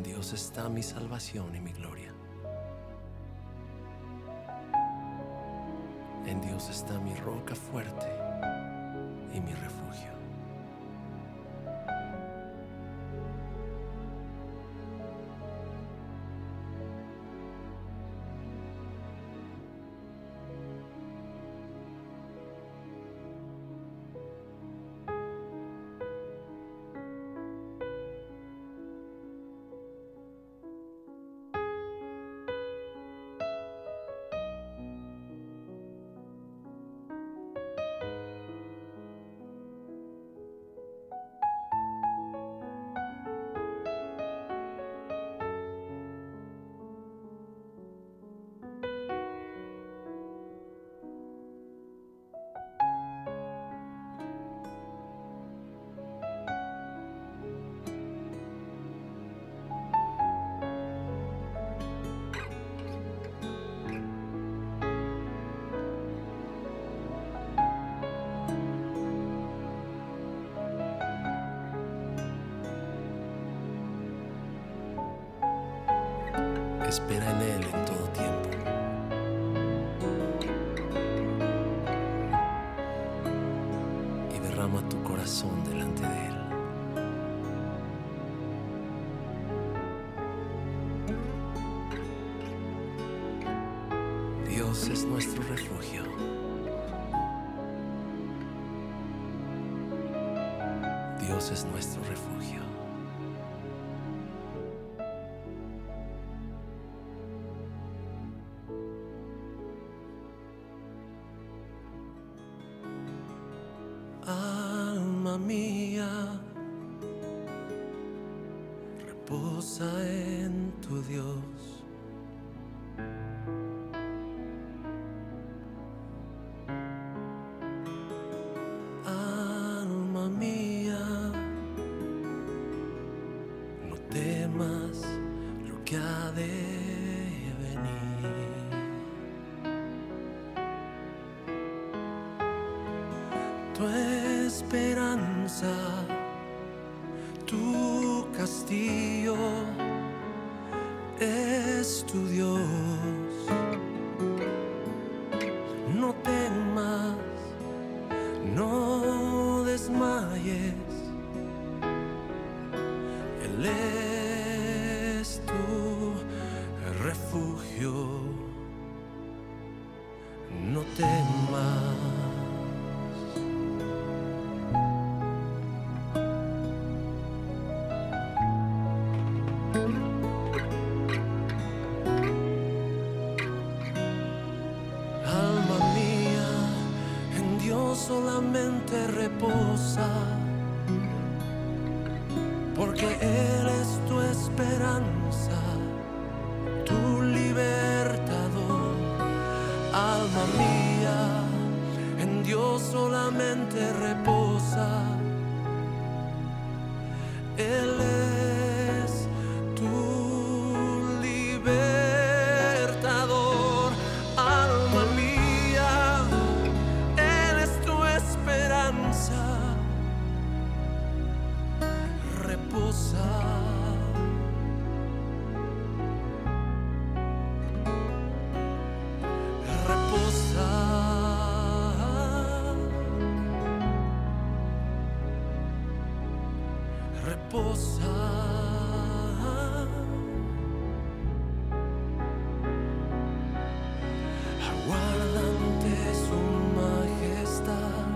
En Dios está mi salvación y mi gloria. En Dios está mi roca fuerte Espera en Él en todo tiempo. Y derrama tu corazón delante de Él. Dios es nuestro refugio. Dios es nuestro refugio. En tu Dios. reposar. Aguarda ante su majestad,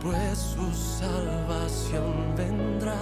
pues su salvación vendrá.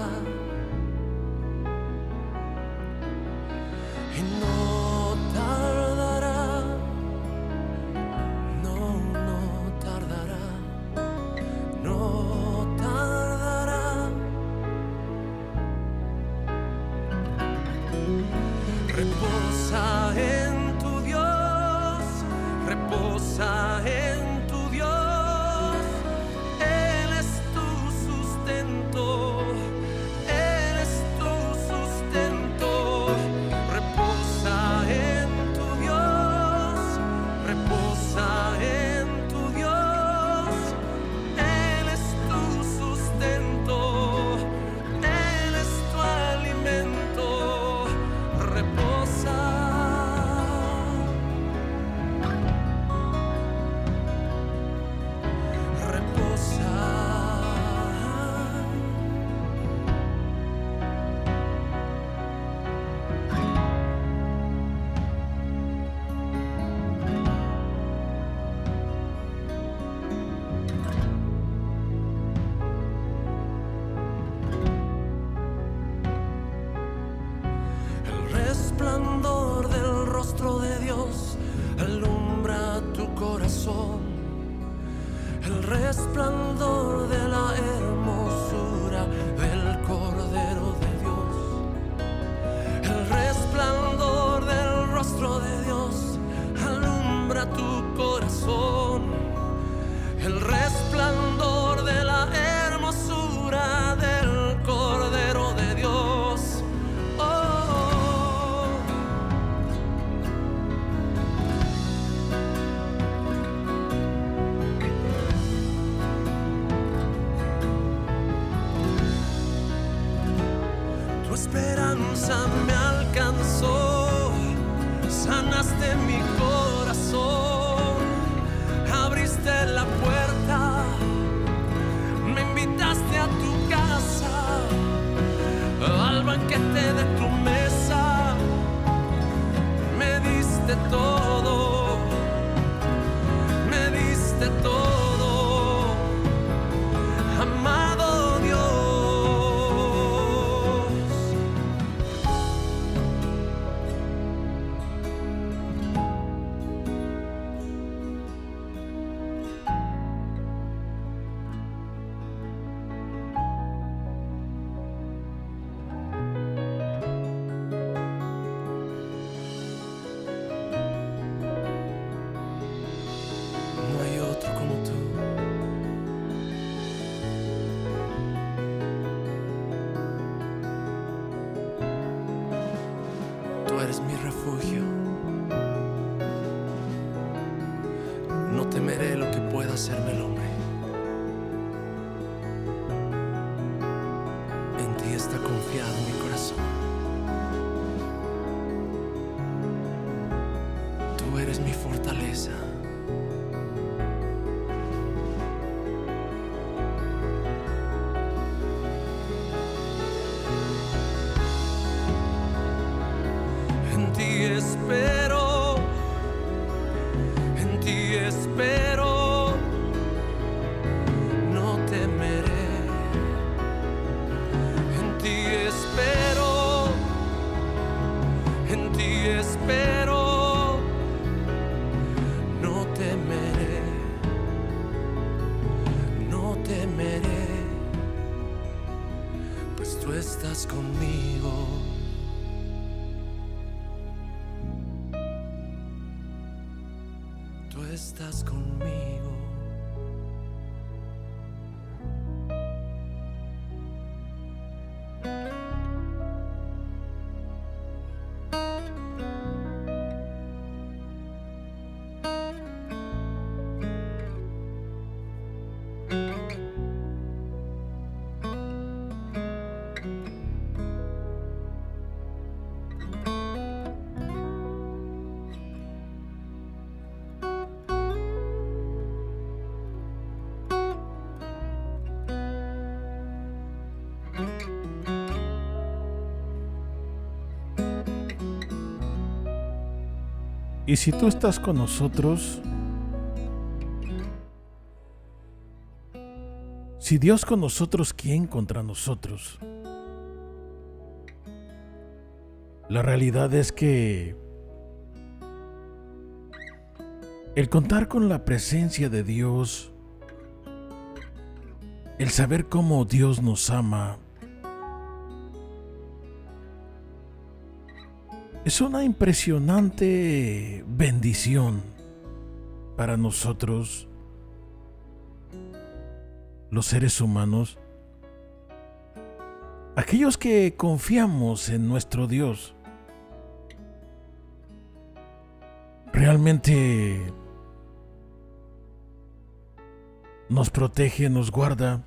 Eres mi fortaleza. En ti espero, Y si tú estás con nosotros, si Dios con nosotros, ¿quién contra nosotros? La realidad es que el contar con la presencia de Dios, el saber cómo Dios nos ama, es una impresionante bendición para nosotros, los seres humanos, aquellos que confiamos en nuestro Dios. Realmente nos protege, nos guarda.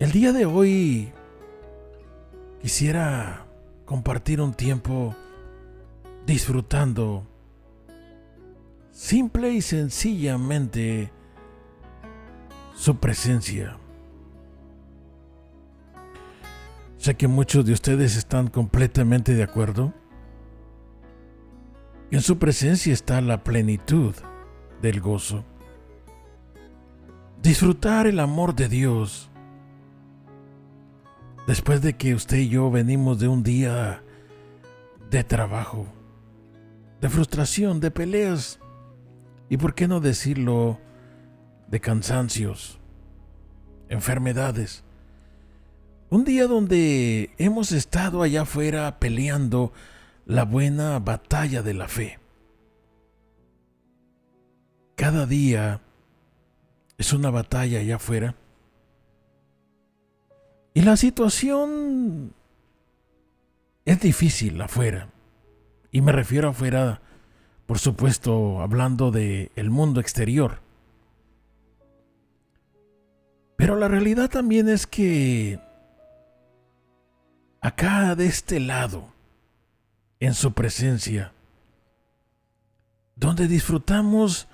El día de hoy quisiera compartir un tiempo disfrutando simple y sencillamente su presencia. Sé que muchos de ustedes están completamente de acuerdo. En su presencia está la plenitud del gozo. Disfrutar el amor de Dios. Después de que usted y yo venimos de un día de trabajo, de frustración, de peleas y, por qué no decirlo, de cansancios, enfermedades. Un día donde hemos estado allá afuera peleando la buena batalla de la fe. Cada día es una batalla allá afuera. Y la situación es difícil afuera. Y me refiero afuera, por supuesto, hablando del el mundo exterior. Pero la realidad también es que acá de este lado, en su presencia, donde disfrutamos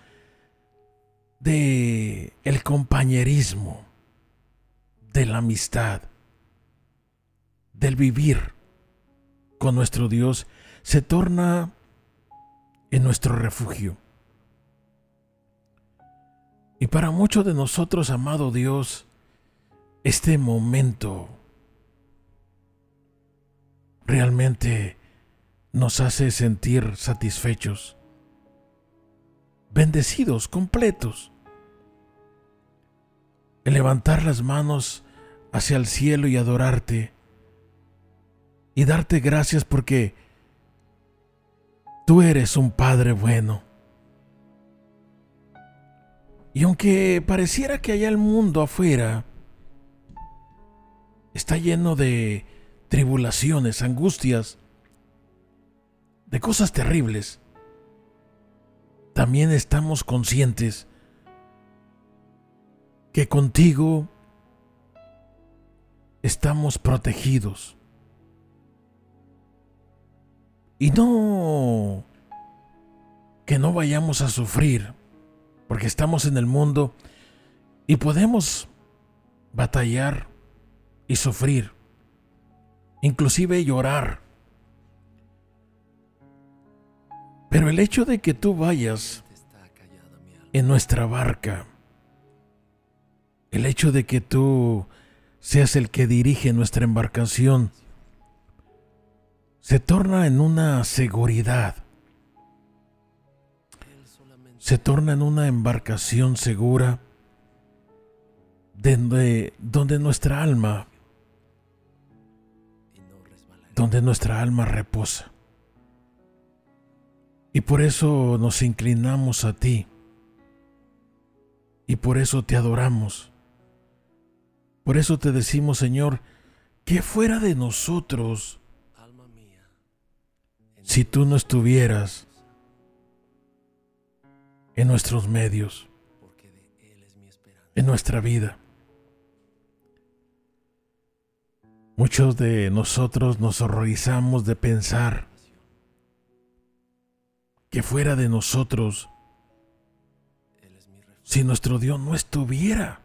de el compañerismo, de la amistad, del vivir con nuestro Dios, se torna en nuestro refugio. Y para muchos de nosotros, amado Dios, este momento realmente nos hace sentir satisfechos, bendecidos, completos. El levantar las manos hacia el cielo y adorarte y darte gracias porque tú eres un Padre bueno. Y aunque pareciera que allá el mundo afuera está lleno de tribulaciones, angustias, de cosas terribles, también estamos conscientes que contigo estamos protegidos. Y no que no vayamos a sufrir, porque estamos en el mundo y podemos batallar y sufrir, inclusive llorar. Pero el hecho de que tú vayas en nuestra barca, el hecho de que tú seas el que dirige nuestra embarcación, se torna en una seguridad. Se torna en una embarcación segura donde, donde nuestra alma, donde nuestra alma reposa. Y por eso nos inclinamos a ti. Y por eso te adoramos. Por eso te decimos, Señor, que fuera de nosotros, si tú no estuvieras en nuestros medios, en nuestra vida. Muchos de nosotros nos horrorizamos de pensar que fuera de nosotros si nuestro Dios no estuviera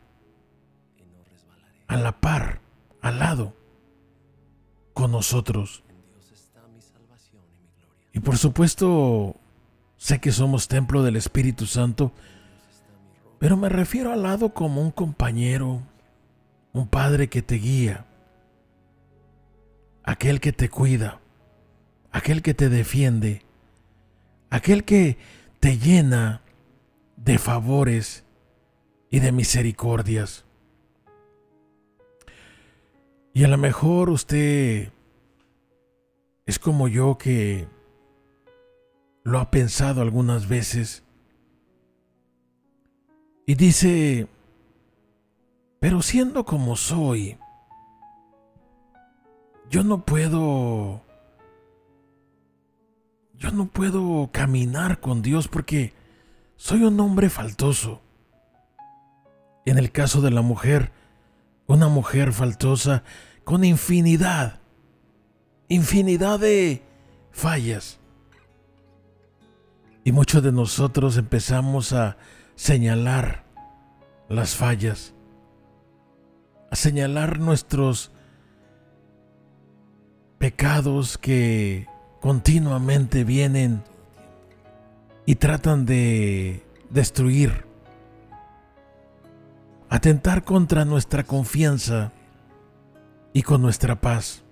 a la par, al lado, con nosotros. Y por supuesto, sé que somos templo del Espíritu Santo Pero me refiero al lado como un compañero, un padre que te guía, aquel que te cuida, aquel que te defiende, aquel que te llena de favores y de misericordias. Y a lo mejor usted es como yo que lo ha pensado algunas veces y dice, pero siendo como soy, yo no puedo, yo no puedo caminar con Dios porque soy un hombre faltoso. En el caso de la mujer, una mujer faltosa con infinidad, infinidad de fallas. Y muchos de nosotros empezamos a señalar las fallas, a señalar nuestros pecados que continuamente vienen y tratan de destruir, atentar contra nuestra confianza y con nuestra paz.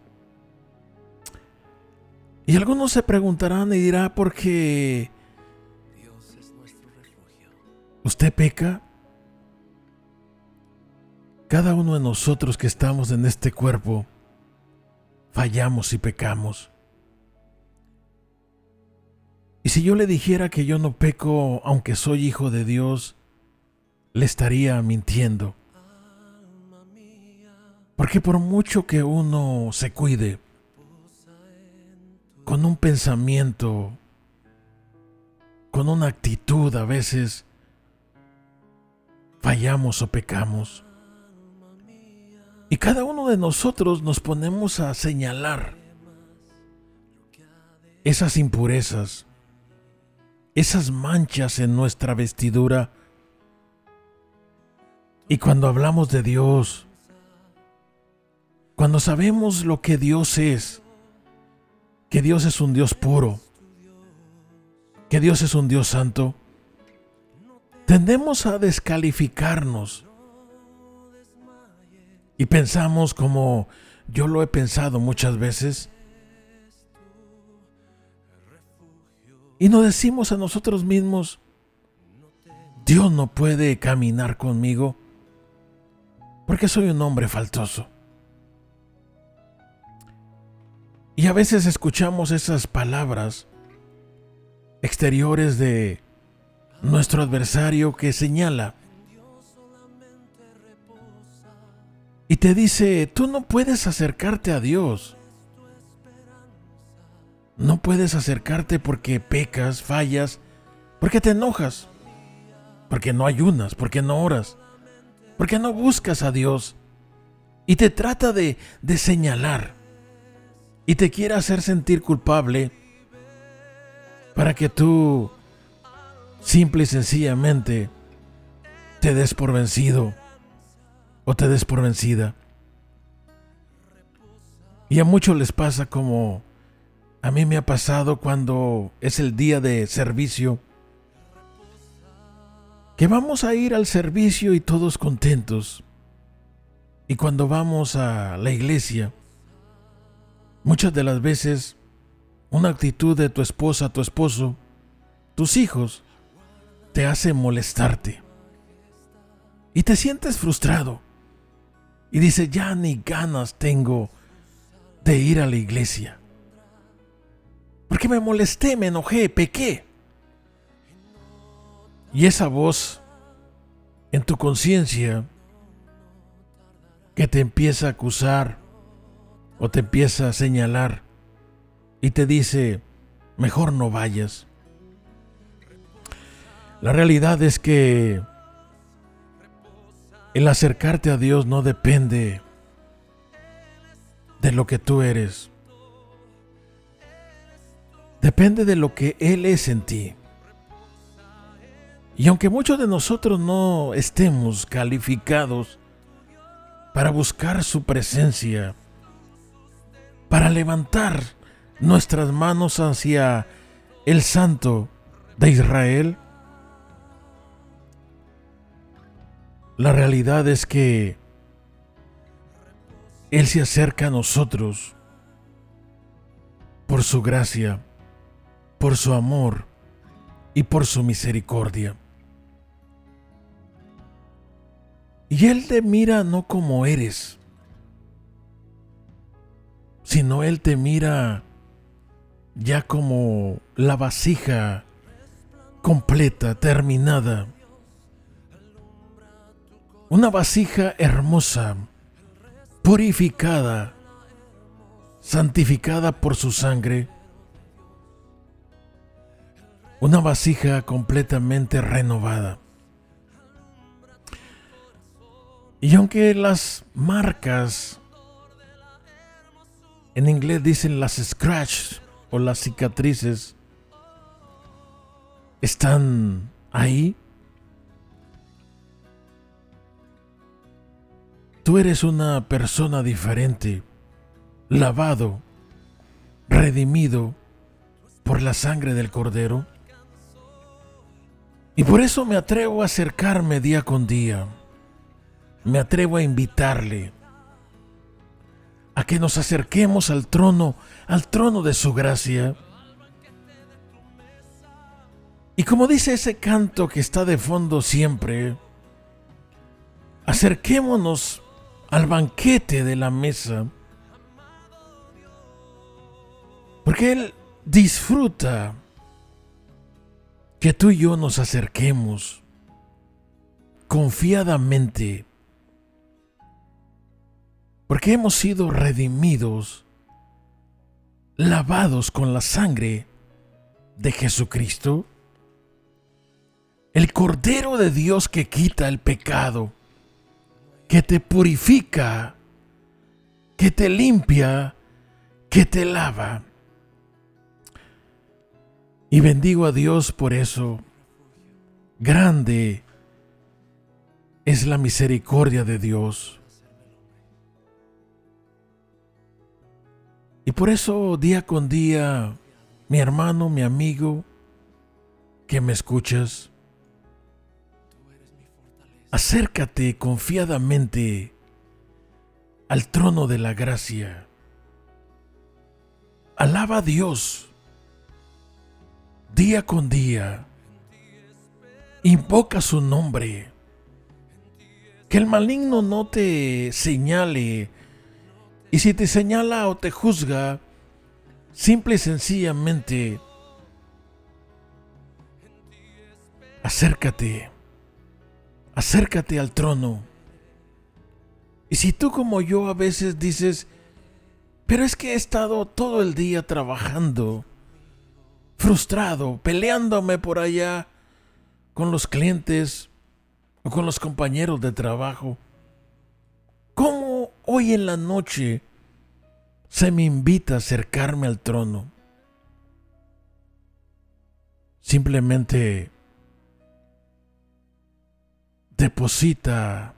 Y algunos se preguntarán y dirá, ¿por qué usted peca? Cada uno de nosotros que estamos en este cuerpo, fallamos y pecamos. Y si yo le dijera que yo no peco aunque soy hijo de Dios, le estaría mintiendo. Porque por mucho que uno se cuide, con un pensamiento, con una actitud a veces, fallamos o pecamos. Y cada uno de nosotros nos ponemos a señalar esas impurezas, esas manchas en nuestra vestidura. Y cuando hablamos de Dios, cuando sabemos lo que Dios es, que Dios es un Dios puro, que Dios es un Dios santo, tendemos a descalificarnos y pensamos como yo lo he pensado muchas veces, y nos decimos a nosotros mismos, Dios no puede caminar conmigo porque soy un hombre faltoso. Y a veces escuchamos esas palabras exteriores de nuestro adversario que señala y te dice, tú no puedes acercarte a Dios. No puedes acercarte porque pecas, fallas, porque te enojas, porque no ayunas, porque no oras, porque no buscas a Dios. Y te trata de, de señalar y te quiere hacer sentir culpable para que tú simple y sencillamente te des por vencido o te des por vencida. Y a muchos les pasa como a mí me ha pasado cuando es el día de servicio, que vamos a ir al servicio y todos contentos. Y cuando vamos a la iglesia, Muchas de las veces, una actitud de tu esposa, tu esposo, tus hijos, te hace molestarte. Y te sientes frustrado. Y dices, ya ni ganas tengo de ir a la iglesia. Porque me molesté, me enojé, pequé. Y esa voz en tu conciencia que te empieza a acusar, o te empieza a señalar y te dice, mejor no vayas. La realidad es que el acercarte a Dios no depende de lo que tú eres. Depende de lo que Él es en ti. Y aunque muchos de nosotros no estemos calificados para buscar su presencia, para levantar nuestras manos hacia el Santo de Israel? La realidad es que Él se acerca a nosotros por su gracia, por su amor y por su misericordia. Y Él te mira no como eres, sino Él te mira ya como la vasija completa, terminada. Una vasija hermosa, purificada, santificada por su sangre. Una vasija completamente renovada. Y aunque las marcas, en inglés dicen las scratch o las cicatrices, están ahí, tú eres una persona diferente, lavado, redimido por la sangre del cordero. Y por eso me atrevo a acercarme día con día me atrevo a invitarle a que nos acerquemos al trono, al trono de su gracia. Y como dice ese canto que está de fondo siempre, acerquémonos al banquete de la mesa, porque Él disfruta que tú y yo nos acerquemos confiadamente porque hemos sido redimidos, lavados con la sangre de Jesucristo, el Cordero de Dios que quita el pecado, que te purifica, que te limpia, que te lava. Y bendigo a Dios por eso. Grande es la misericordia de Dios. Y por eso día con día, mi hermano, mi amigo, que me escuchas, acércate confiadamente al trono de la gracia. Alaba a Dios día con día. Invoca su nombre. Que el maligno no te señale y si te señala o te juzga, simple y sencillamente, acércate, acércate al trono. Y si tú como yo a veces dices, pero es que he estado todo el día trabajando, frustrado, peleándome por allá con los clientes o con los compañeros de trabajo, ¿Cómo hoy en la noche se me invita a acercarme al trono? Simplemente deposita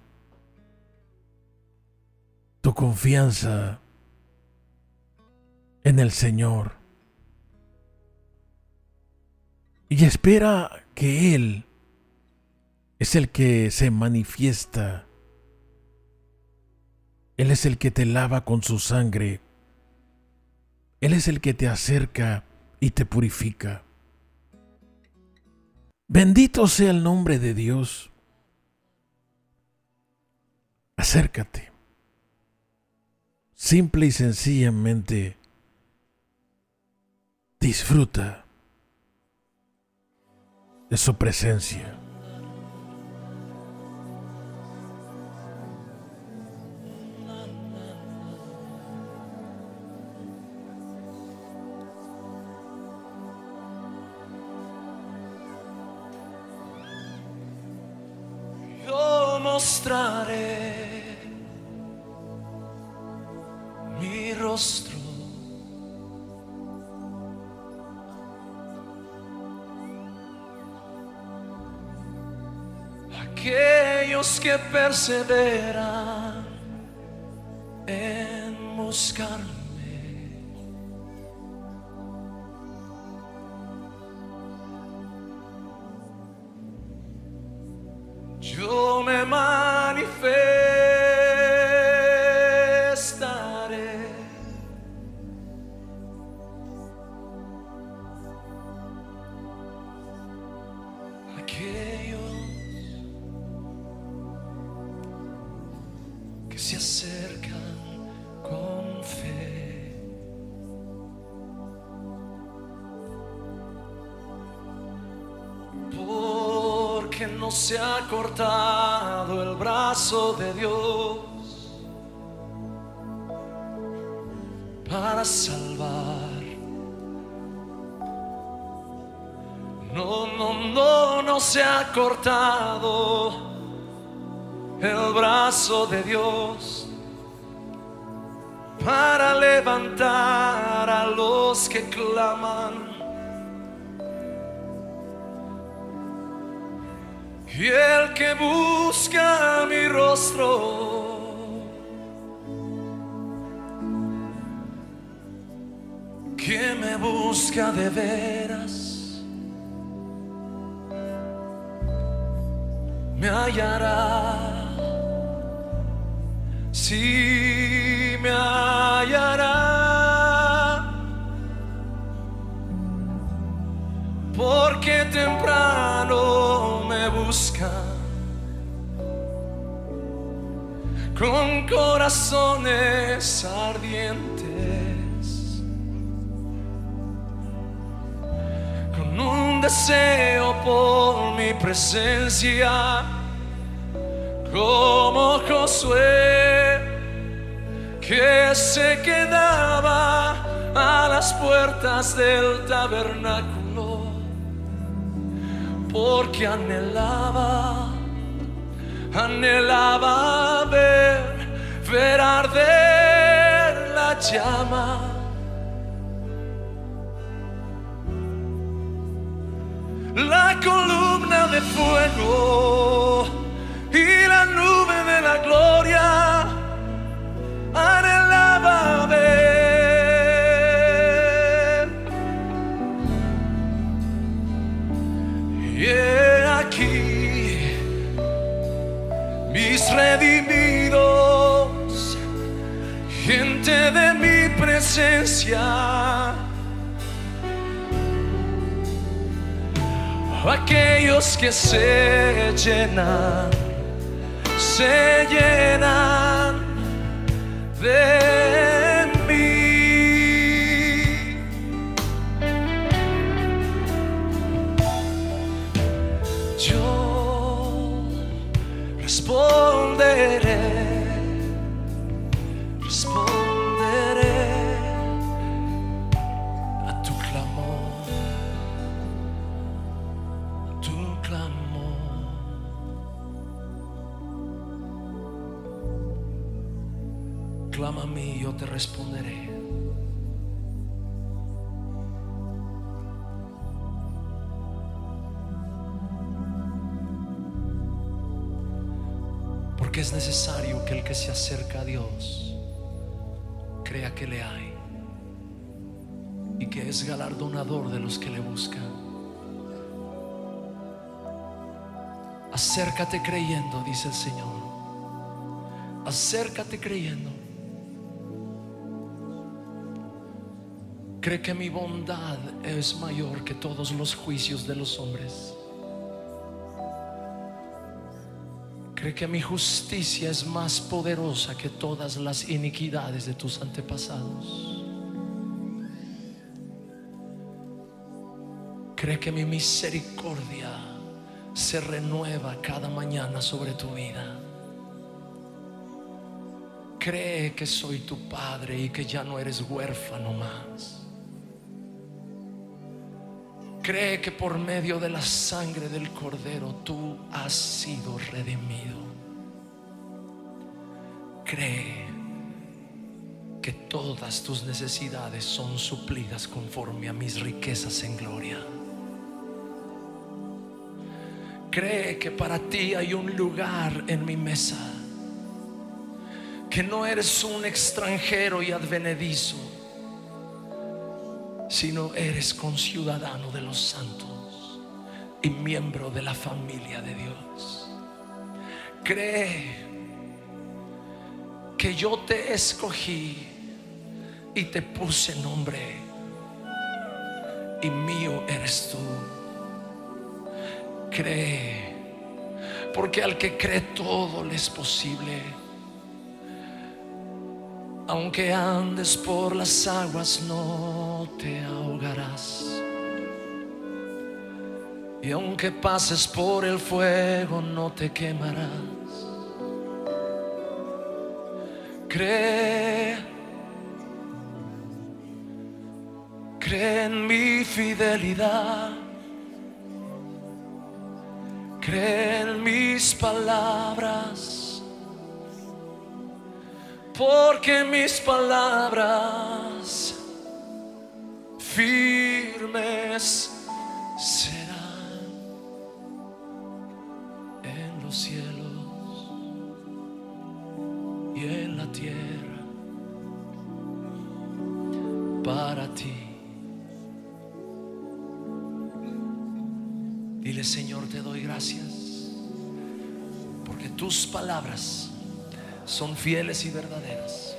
tu confianza en el Señor y espera que Él es el que se manifiesta él es el que te lava con su sangre. Él es el que te acerca y te purifica. Bendito sea el nombre de Dios. Acércate. Simple y sencillamente disfruta de su presencia. Perseveran en buscarme. Se acercan con fe. Porque no se ha cortado el brazo de Dios para salvar. No, no, no, no se ha cortado el brazo de Dios para levantar a los que claman. Y el que busca mi rostro, que me busca de veras, me hallará. Si me hallará, porque temprano me busca. Con corazones ardientes, con un deseo por mi presencia, como Josué que se quedaba a las puertas del tabernáculo, porque anhelaba, anhelaba ver, ver arder la llama. La columna de fuego y la nube de la gloria presencia. Aquellos que se llenan, se llenan de responderé. Porque es necesario que el que se acerca a Dios crea que le hay y que es galardonador de los que le buscan. Acércate creyendo, dice el Señor. Acércate creyendo. Cree que mi bondad es mayor que todos los juicios de los hombres. Cree que mi justicia es más poderosa que todas las iniquidades de tus antepasados. Cree que mi misericordia se renueva cada mañana sobre tu vida. Cree que soy tu padre y que ya no eres huérfano más. Cree que por medio de la sangre del cordero tú has sido redimido. Cree que todas tus necesidades son suplidas conforme a mis riquezas en gloria. Cree que para ti hay un lugar en mi mesa. Que no eres un extranjero y advenedizo sino eres conciudadano de los santos y miembro de la familia de Dios. Cree que yo te escogí y te puse nombre y mío eres tú. Cree, porque al que cree todo le es posible. Aunque andes por las aguas no te ahogarás. Y aunque pases por el fuego no te quemarás. Cree, cree en mi fidelidad. Cree en mis palabras. Porque mis palabras firmes serán en los cielos y en la tierra para ti. Dile Señor, te doy gracias porque tus palabras son fieles y verdaderas.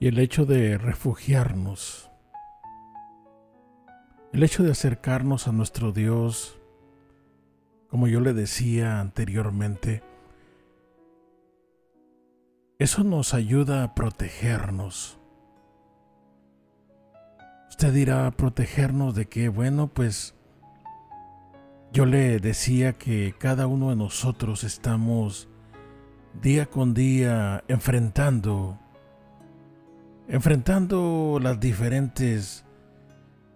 Y el hecho de refugiarnos, el hecho de acercarnos a nuestro Dios, como yo le decía anteriormente, eso nos ayuda a protegernos. Usted dirá, protegernos de qué? Bueno, pues yo le decía que cada uno de nosotros estamos día con día enfrentando enfrentando las diferentes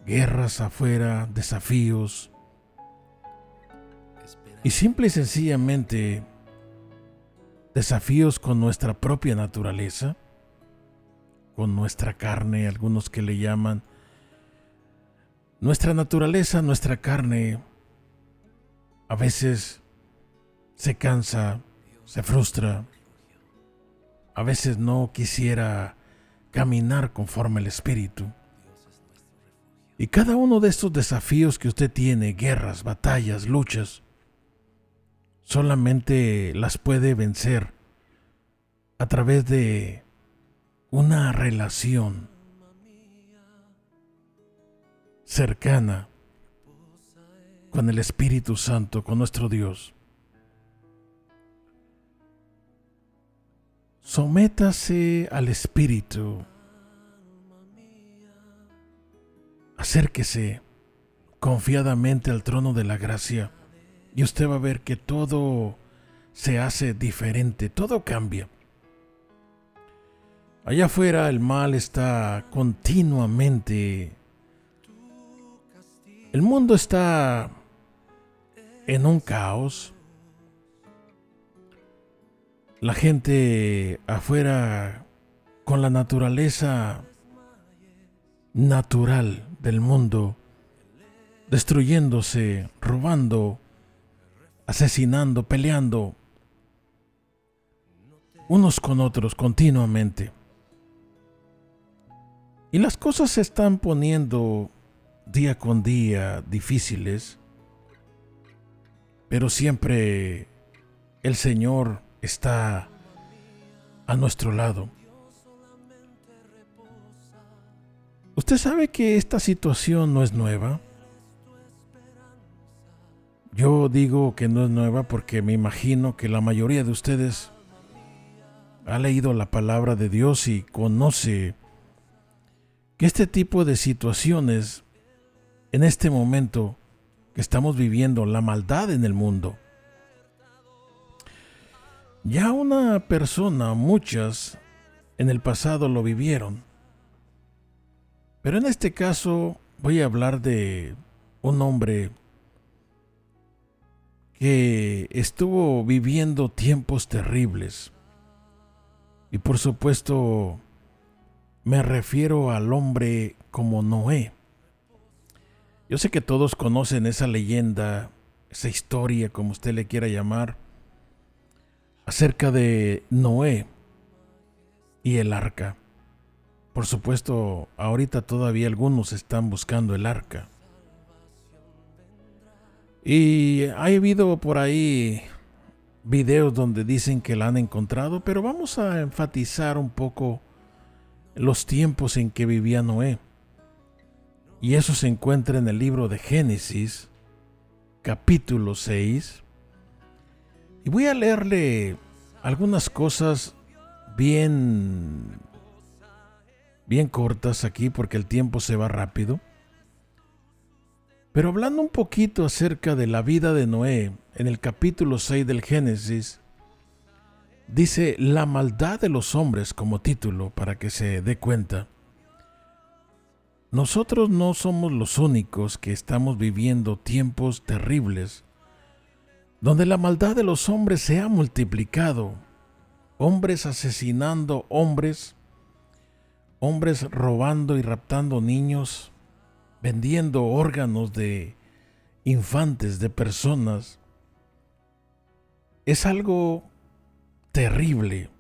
guerras afuera, desafíos. Y simple y sencillamente desafíos con nuestra propia naturaleza, con nuestra carne, algunos que le llaman. Nuestra naturaleza, nuestra carne, a veces se cansa, se frustra, a veces no quisiera caminar conforme al Espíritu. Y cada uno de estos desafíos que usted tiene, guerras, batallas, luchas, solamente las puede vencer a través de una relación cercana con el Espíritu Santo, con nuestro Dios. Sométase al Espíritu. Acérquese confiadamente al trono de la gracia y usted va a ver que todo se hace diferente, todo cambia. Allá afuera el mal está continuamente. El mundo está en un caos. La gente afuera con la naturaleza natural del mundo, destruyéndose, robando, asesinando, peleando unos con otros continuamente. Y las cosas se están poniendo día con día difíciles, pero siempre el Señor está a nuestro lado. Usted sabe que esta situación no es nueva. Yo digo que no es nueva porque me imagino que la mayoría de ustedes ha leído la palabra de Dios y conoce que este tipo de situaciones en este momento que estamos viviendo, la maldad en el mundo, ya una persona, muchas, en el pasado lo vivieron. Pero en este caso voy a hablar de un hombre que estuvo viviendo tiempos terribles. Y por supuesto me refiero al hombre como Noé. Yo sé que todos conocen esa leyenda, esa historia, como usted le quiera llamar, acerca de Noé y el arca. Por supuesto, ahorita todavía algunos están buscando el arca. Y ha habido por ahí videos donde dicen que la han encontrado, pero vamos a enfatizar un poco los tiempos en que vivía Noé. Y eso se encuentra en el libro de Génesis, capítulo 6. Y voy a leerle algunas cosas bien bien cortas aquí porque el tiempo se va rápido. Pero hablando un poquito acerca de la vida de Noé, en el capítulo 6 del Génesis, dice la maldad de los hombres como título para que se dé cuenta. Nosotros no somos los únicos que estamos viviendo tiempos terribles, donde la maldad de los hombres se ha multiplicado, hombres asesinando hombres, hombres robando y raptando niños, vendiendo órganos de infantes, de personas, es algo terrible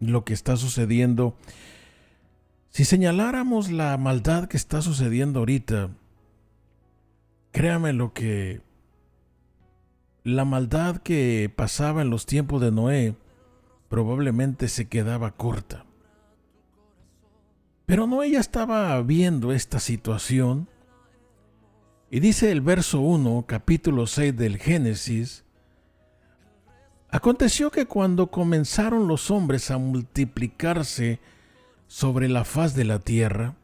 lo que está sucediendo. Si señaláramos la maldad que está sucediendo ahorita, créame lo que la maldad que pasaba en los tiempos de Noé probablemente se quedaba corta. Pero no ella estaba viendo esta situación. Y dice el verso 1, capítulo 6 del Génesis, Aconteció que cuando comenzaron los hombres a multiplicarse sobre la faz de la tierra,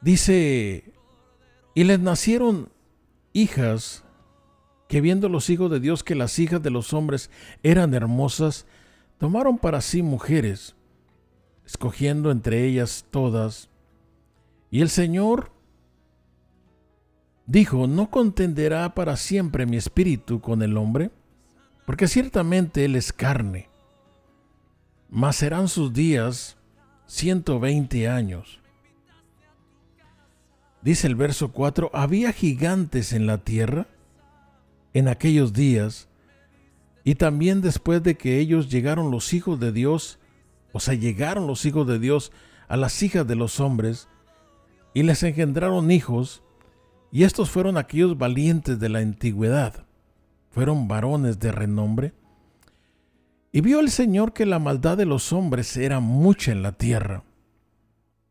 dice, y les nacieron hijas, que viendo los hijos de Dios que las hijas de los hombres eran hermosas, tomaron para sí mujeres, escogiendo entre ellas todas. Y el Señor dijo, ¿no contenderá para siempre mi espíritu con el hombre? Porque ciertamente él es carne, mas serán sus días ciento veinte años. Dice el verso 4, había gigantes en la tierra en aquellos días, y también después de que ellos llegaron los hijos de Dios, o sea, llegaron los hijos de Dios a las hijas de los hombres, y les engendraron hijos, y estos fueron aquellos valientes de la antigüedad, fueron varones de renombre. Y vio el Señor que la maldad de los hombres era mucha en la tierra,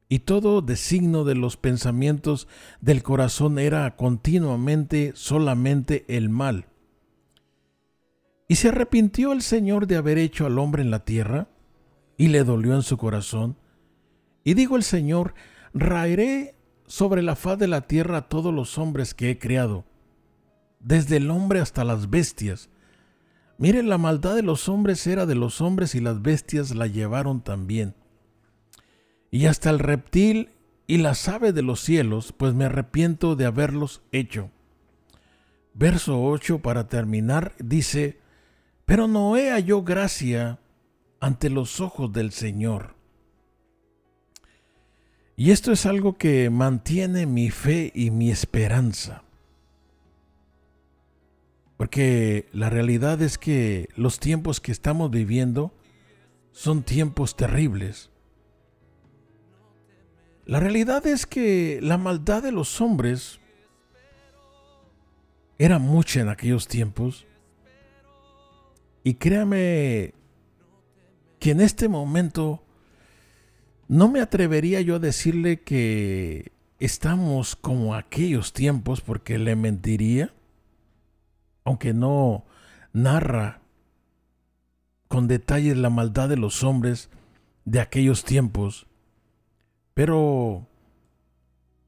y todo designo de los pensamientos del corazón era continuamente solamente el mal. Y se arrepintió el Señor de haber hecho al hombre en la tierra, y le dolió en su corazón. Y dijo el Señor, raeré sobre la faz de la tierra a todos los hombres que he creado, desde el hombre hasta las bestias. Miren, la maldad de los hombres era de los hombres y las bestias la llevaron también y hasta el reptil y las aves de los cielos, pues me arrepiento de haberlos hecho. Verso 8 para terminar dice, pero Noé halló gracia ante los ojos del Señor. Y esto es algo que mantiene mi fe y mi esperanza. Porque la realidad es que los tiempos que estamos viviendo son tiempos terribles. La realidad es que la maldad de los hombres era mucha en aquellos tiempos. Y créame que en este momento no me atrevería yo a decirle que estamos como aquellos tiempos porque le mentiría, aunque no narra con detalles la maldad de los hombres de aquellos tiempos. Pero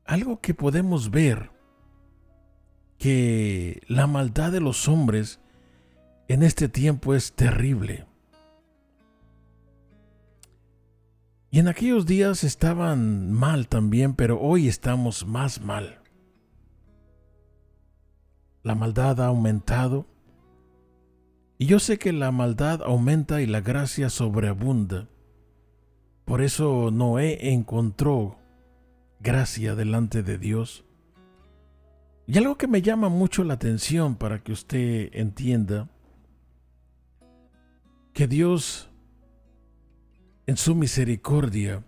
algo que podemos ver, que la maldad de los hombres en este tiempo es terrible. Y en aquellos días estaban mal también, pero hoy estamos más mal. La maldad ha aumentado. Y yo sé que la maldad aumenta y la gracia sobreabunda. Por eso Noé encontró gracia delante de Dios. Y algo que me llama mucho la atención para que usted entienda, que Dios en su misericordia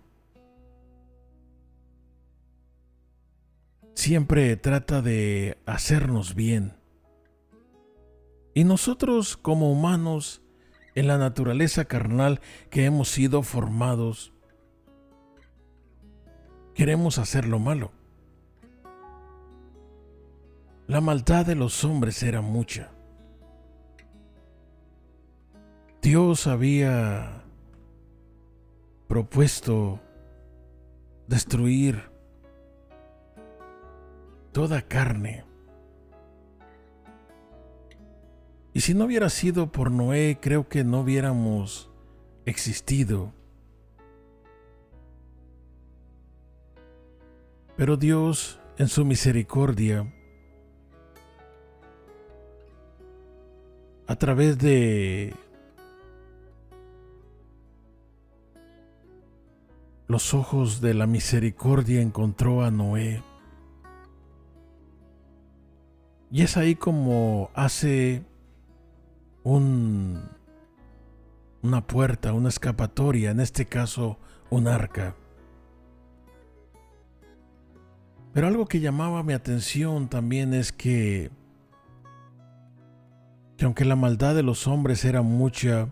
siempre trata de hacernos bien. Y nosotros como humanos en la naturaleza carnal que hemos sido formados, queremos hacer lo malo. La maldad de los hombres era mucha. Dios había propuesto destruir toda carne Y si no hubiera sido por Noé, creo que no hubiéramos existido. Pero Dios, en su misericordia, a través de los ojos de la misericordia encontró a Noé. Y es ahí como hace un, una puerta, una escapatoria, en este caso un arca. Pero algo que llamaba mi atención también es que, que aunque la maldad de los hombres era mucha,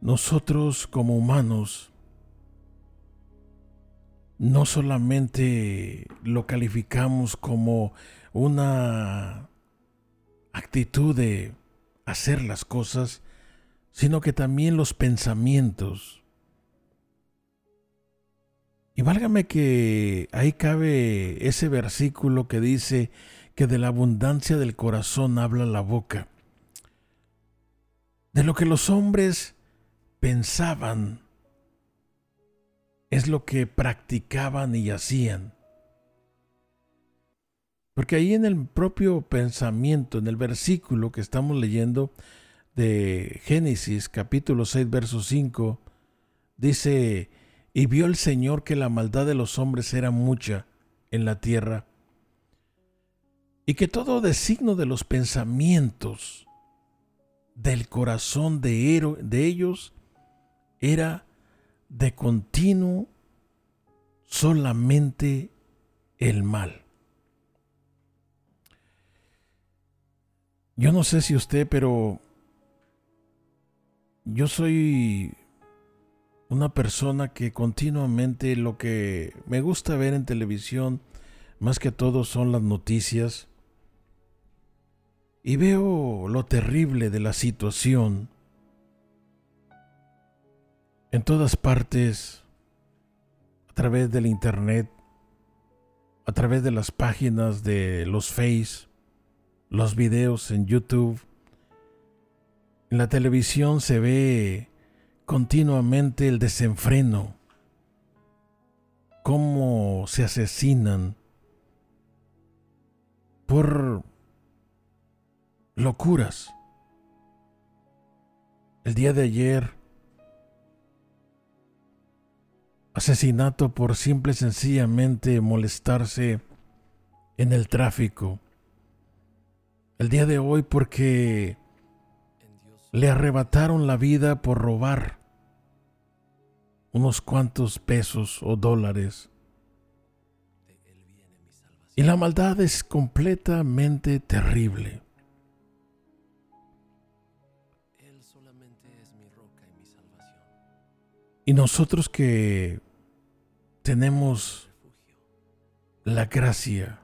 nosotros como humanos no solamente lo calificamos como una actitud de hacer las cosas, sino que también los pensamientos. Y válgame que ahí cabe ese versículo que dice que de la abundancia del corazón habla la boca. de lo que los hombres pensaban, es lo que practicaban y hacían. Porque ahí en el propio pensamiento, en el versículo que estamos leyendo de Génesis capítulo 6, verso 5, dice, y vio el Señor que la maldad de los hombres era mucha en la tierra, y que todo designo de los pensamientos del corazón de, de ellos era de continuo solamente el mal. Yo no sé si usted, pero yo soy una persona que continuamente lo que me gusta ver en televisión, más que todo son las noticias, y veo lo terrible de la situación en todas partes, a través del Internet, a través de las páginas de los Face, los videos en YouTube. En la televisión se ve continuamente el desenfreno, cómo se asesinan por locuras. El día de ayer, asesinato por simple y sencillamente molestarse en el tráfico el día de hoy porque le arrebataron la vida por robar unos cuantos pesos o dólares. Y la maldad es completamente terrible. Y nosotros que tenemos la gracia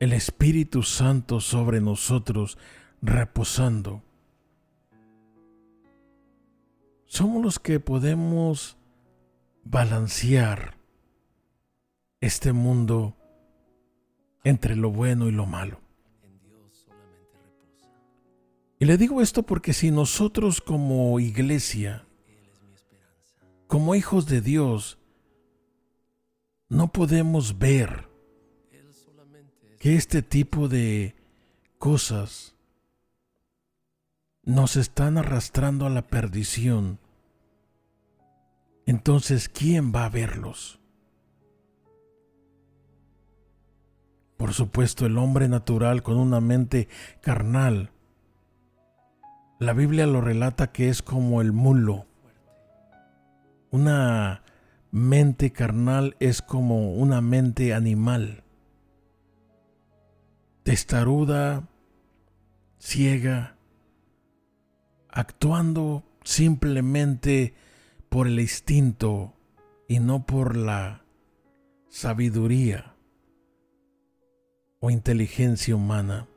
el Espíritu Santo sobre nosotros reposando. Somos los que podemos balancear este mundo entre lo bueno y lo malo. Y le digo esto porque si nosotros como iglesia, como hijos de Dios, no podemos ver que este tipo de cosas nos están arrastrando a la perdición, entonces ¿quién va a verlos? Por supuesto, el hombre natural con una mente carnal. La Biblia lo relata que es como el mulo. Una mente carnal es como una mente animal testaruda, ciega, actuando simplemente por el instinto y no por la sabiduría o inteligencia humana.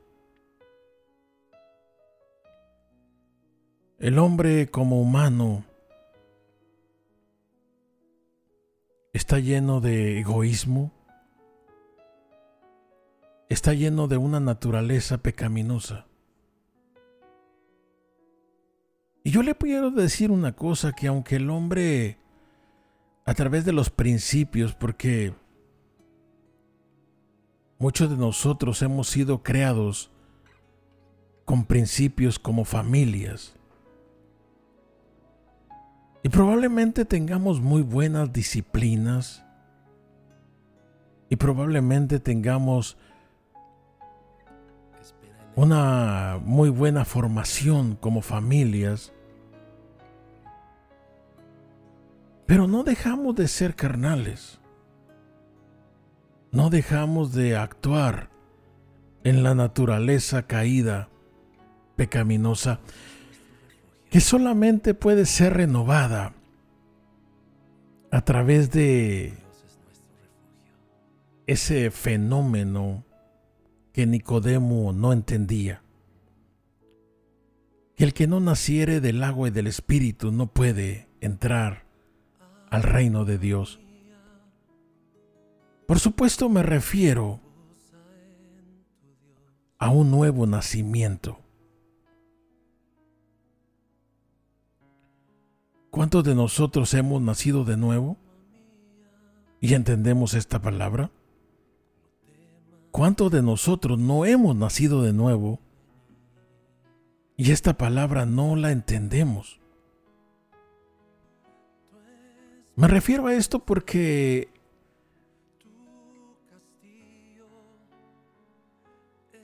El hombre como humano está lleno de egoísmo, está lleno de una naturaleza pecaminosa. Y yo le quiero decir una cosa, que aunque el hombre, a través de los principios, porque muchos de nosotros hemos sido creados con principios como familias, y probablemente tengamos muy buenas disciplinas, y probablemente tengamos una muy buena formación como familias, pero no dejamos de ser carnales, no dejamos de actuar en la naturaleza caída, pecaminosa, que solamente puede ser renovada a través de ese fenómeno que Nicodemo no entendía. Que el que no naciere del agua y del espíritu no puede entrar al reino de Dios. Por supuesto me refiero a un nuevo nacimiento. ¿Cuántos de nosotros hemos nacido de nuevo? ¿Y entendemos esta palabra? ¿Cuántos de nosotros no hemos nacido de nuevo? Y esta palabra no la entendemos. Me refiero a esto porque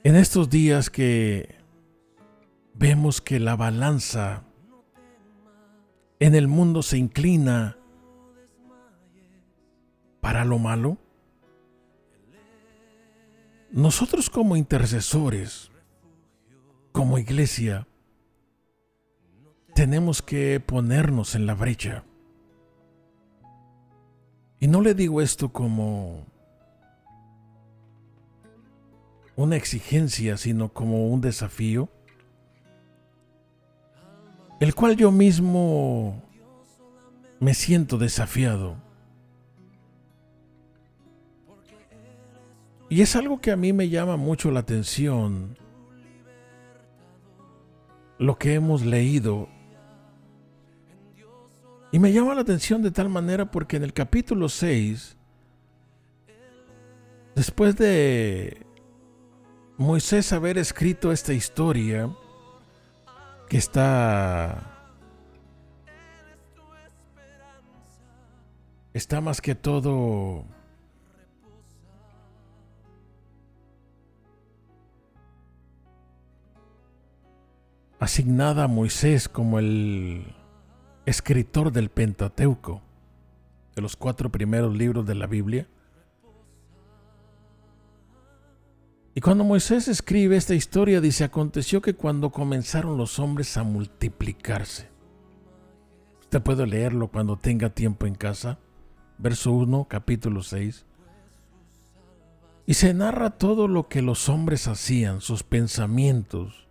en estos días que vemos que la balanza en el mundo se inclina para lo malo, nosotros como intercesores, como iglesia, tenemos que ponernos en la brecha. Y no le digo esto como una exigencia, sino como un desafío, el cual yo mismo me siento desafiado. Y es algo que a mí me llama mucho la atención, lo que hemos leído. Y me llama la atención de tal manera porque en el capítulo 6, después de Moisés haber escrito esta historia, que está está más que todo asignada a Moisés como el escritor del Pentateuco, de los cuatro primeros libros de la Biblia. Y cuando Moisés escribe esta historia, dice, aconteció que cuando comenzaron los hombres a multiplicarse, usted puede leerlo cuando tenga tiempo en casa, verso 1, capítulo 6, y se narra todo lo que los hombres hacían, sus pensamientos.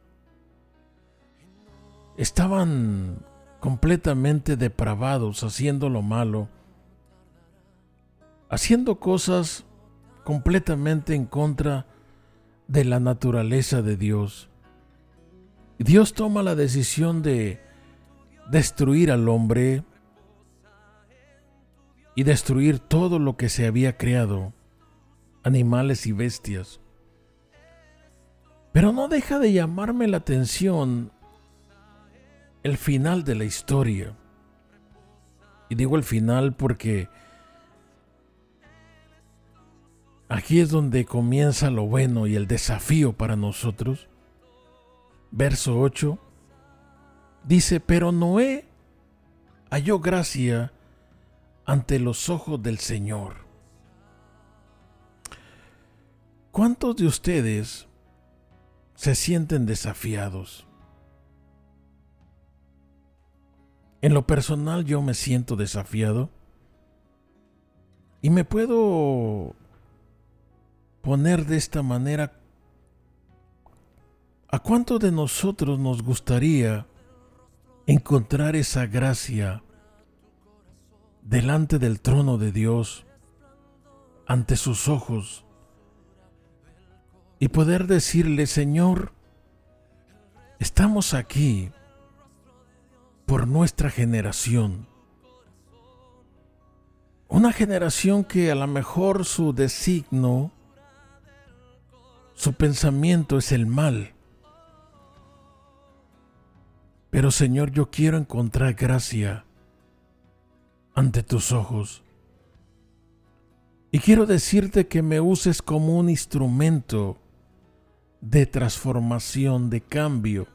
Estaban completamente depravados, haciendo lo malo, haciendo cosas completamente en contra de la naturaleza de Dios. Dios toma la decisión de destruir al hombre y destruir todo lo que se había creado, animales y bestias. Pero no deja de llamarme la atención el final de la historia. Y digo el final porque aquí es donde comienza lo bueno y el desafío para nosotros. Verso 8 dice, pero Noé halló gracia ante los ojos del Señor. ¿Cuántos de ustedes se sienten desafiados? En lo personal yo me siento desafiado y me puedo poner de esta manera. ¿A cuánto de nosotros nos gustaría encontrar esa gracia delante del trono de Dios, ante sus ojos, y poder decirle, Señor, estamos aquí por nuestra generación. Una generación que a lo mejor su designo, su pensamiento es el mal. Pero Señor, yo quiero encontrar gracia ante tus ojos. Y quiero decirte que me uses como un instrumento de transformación, de cambio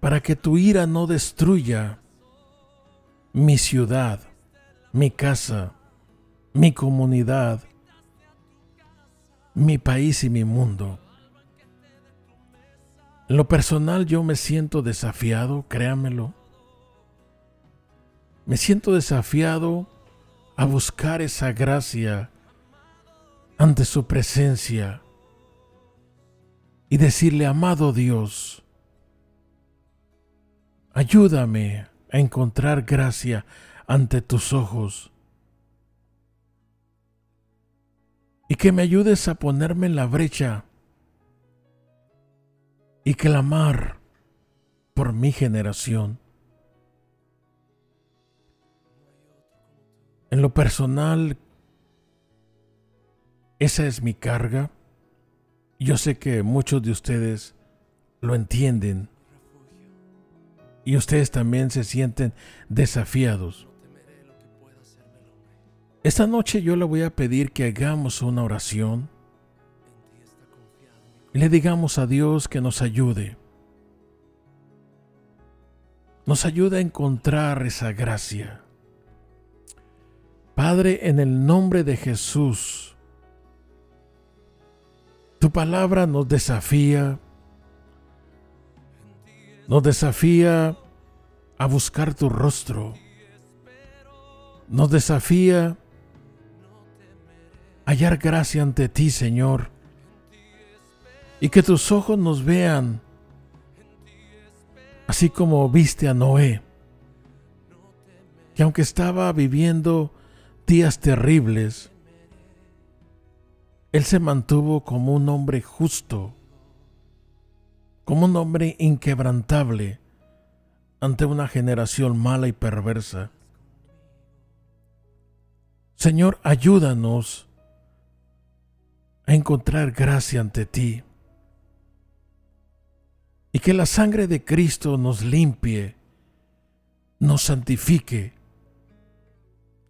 para que tu ira no destruya mi ciudad, mi casa, mi comunidad, mi país y mi mundo. En lo personal yo me siento desafiado, créamelo. Me siento desafiado a buscar esa gracia ante su presencia y decirle, amado Dios, Ayúdame a encontrar gracia ante tus ojos. Y que me ayudes a ponerme en la brecha y clamar por mi generación. En lo personal, esa es mi carga. Yo sé que muchos de ustedes lo entienden y ustedes también se sienten desafiados. Esta noche yo le voy a pedir que hagamos una oración le digamos a Dios que nos ayude. Nos ayude a encontrar esa gracia. Padre, en el nombre de Jesús, tu palabra nos desafía, nos desafía a buscar tu rostro, nos desafía a hallar gracia ante ti, Señor, y que tus ojos nos vean, así como viste a Noé, que aunque estaba viviendo días terribles, él se mantuvo como un hombre justo, como un hombre inquebrantable ante una generación mala y perversa. Señor, ayúdanos a encontrar gracia ante ti y que la sangre de Cristo nos limpie, nos santifique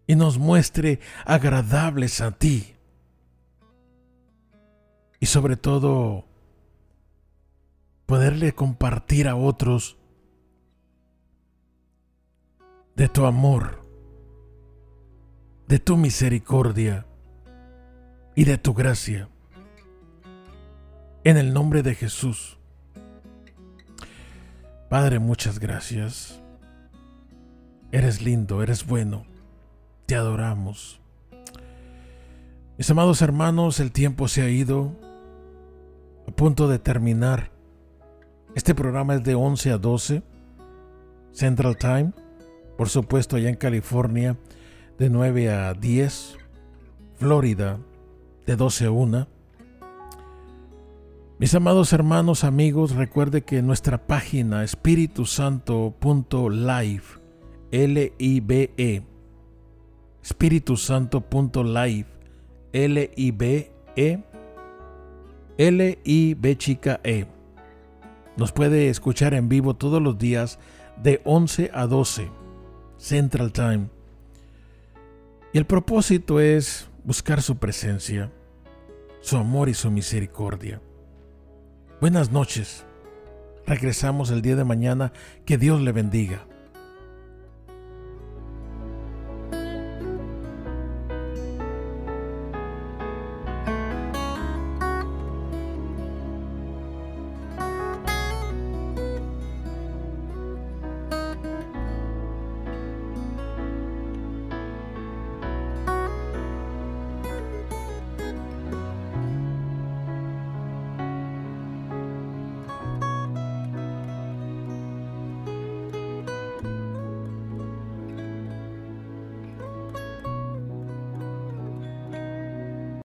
y nos muestre agradables a ti. Y sobre todo, poderle compartir a otros de tu amor, de tu misericordia y de tu gracia. En el nombre de Jesús. Padre, muchas gracias. Eres lindo, eres bueno te adoramos. Mis amados hermanos, el tiempo se ha ido, a punto de terminar. Este programa es de 11 a 12, Central Time, por supuesto allá en California, de 9 a 10, Florida, de 12 a 1. Mis amados hermanos, amigos, recuerde que nuestra página espiritusanto.live, L-I-B-E, Espíritu Santo.live, L-I-B-E, L-I-B chica E. Nos puede escuchar en vivo todos los días de 11 a 12, Central Time. Y el propósito es buscar su presencia, su amor y su misericordia. Buenas noches. Regresamos el día de mañana. Que Dios le bendiga.